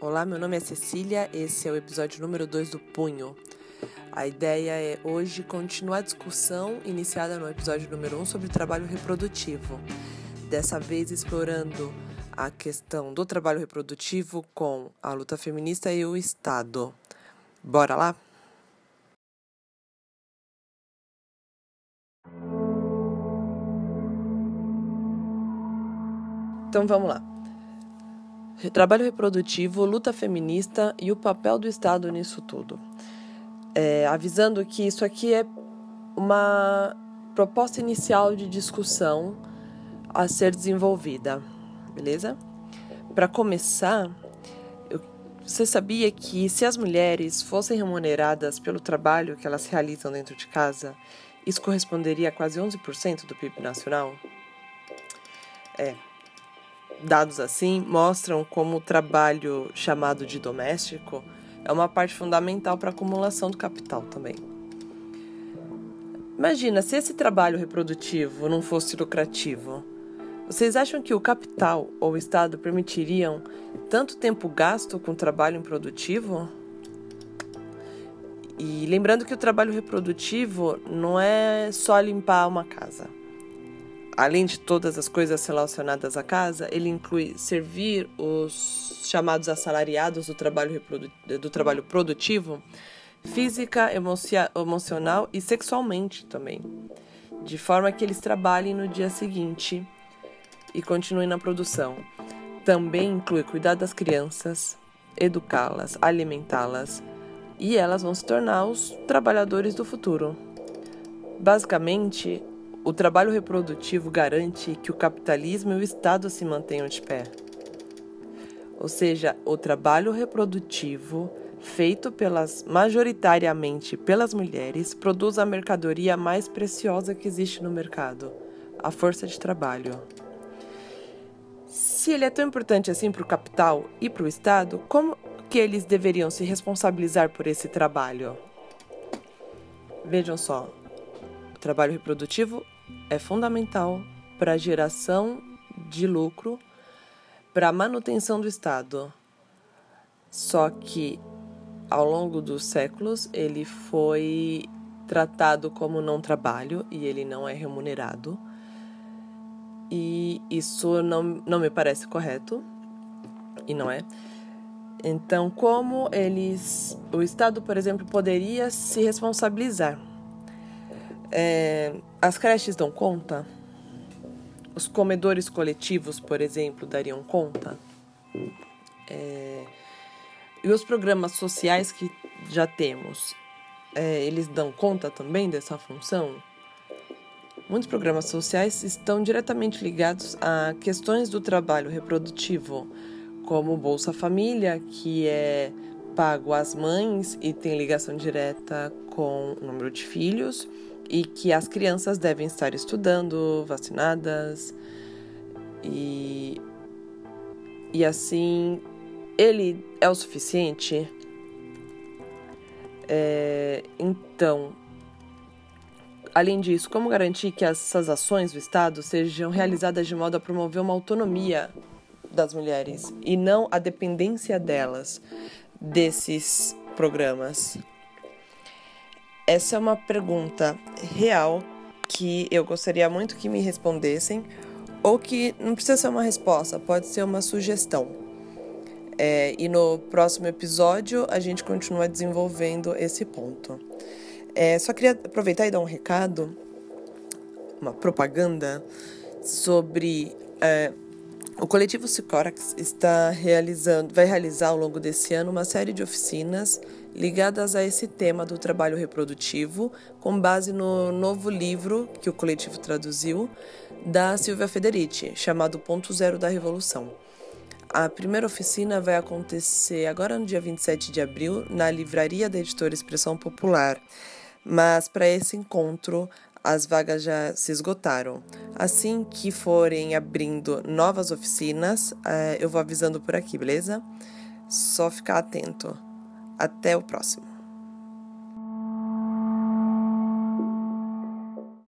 Olá, meu nome é Cecília, esse é o episódio número 2 do Punho. A ideia é hoje continuar a discussão iniciada no episódio número 1 um sobre trabalho reprodutivo. Dessa vez explorando a questão do trabalho reprodutivo com a luta feminista e o Estado. Bora lá? Então vamos lá. Trabalho reprodutivo, luta feminista e o papel do Estado nisso tudo. É, avisando que isso aqui é uma proposta inicial de discussão a ser desenvolvida, beleza? Para começar, eu, você sabia que se as mulheres fossem remuneradas pelo trabalho que elas realizam dentro de casa, isso corresponderia a quase 11% do PIB nacional? É, dados assim mostram como o trabalho chamado de doméstico é uma parte fundamental para a acumulação do capital também. Imagina se esse trabalho reprodutivo não fosse lucrativo. Vocês acham que o capital ou o Estado permitiriam tanto tempo gasto com trabalho improdutivo? E lembrando que o trabalho reprodutivo não é só limpar uma casa além de todas as coisas relacionadas à casa, ele inclui servir os chamados assalariados do trabalho, do trabalho produtivo, física, emocional e sexualmente também, de forma que eles trabalhem no dia seguinte e continuem na produção. Também inclui cuidar das crianças, educá-las, alimentá-las e elas vão se tornar os trabalhadores do futuro. Basicamente, o trabalho reprodutivo garante que o capitalismo e o Estado se mantenham de pé. Ou seja, o trabalho reprodutivo, feito pelas majoritariamente pelas mulheres, produz a mercadoria mais preciosa que existe no mercado, a força de trabalho. Se ele é tão importante assim para o capital e para o Estado, como que eles deveriam se responsabilizar por esse trabalho? Vejam só, o trabalho reprodutivo é fundamental para a geração de lucro, para a manutenção do Estado. Só que ao longo dos séculos ele foi tratado como não trabalho e ele não é remunerado. E isso não, não me parece correto, e não é. Então, como eles, o Estado, por exemplo, poderia se responsabilizar? É, as creches dão conta? Os comedores coletivos, por exemplo, dariam conta? É, e os programas sociais que já temos, é, eles dão conta também dessa função? Muitos programas sociais estão diretamente ligados a questões do trabalho reprodutivo, como Bolsa Família, que é pago às mães e tem ligação direta com o número de filhos e que as crianças devem estar estudando, vacinadas e e assim ele é o suficiente. É, então, além disso, como garantir que essas ações do Estado sejam realizadas de modo a promover uma autonomia das mulheres e não a dependência delas desses programas? Essa é uma pergunta real que eu gostaria muito que me respondessem, ou que não precisa ser uma resposta, pode ser uma sugestão. É, e no próximo episódio a gente continua desenvolvendo esse ponto. É, só queria aproveitar e dar um recado, uma propaganda sobre é, o coletivo Sicorax está realizando, vai realizar ao longo desse ano uma série de oficinas ligadas a esse tema do trabalho reprodutivo, com base no novo livro que o coletivo traduziu da Silvia Federici, chamado Ponto Zero da Revolução. A primeira oficina vai acontecer agora no dia 27 de abril na livraria da editora Expressão Popular. Mas para esse encontro, as vagas já se esgotaram. Assim que forem abrindo novas oficinas, eh, eu vou avisando por aqui, beleza? Só ficar atento. Até o próximo.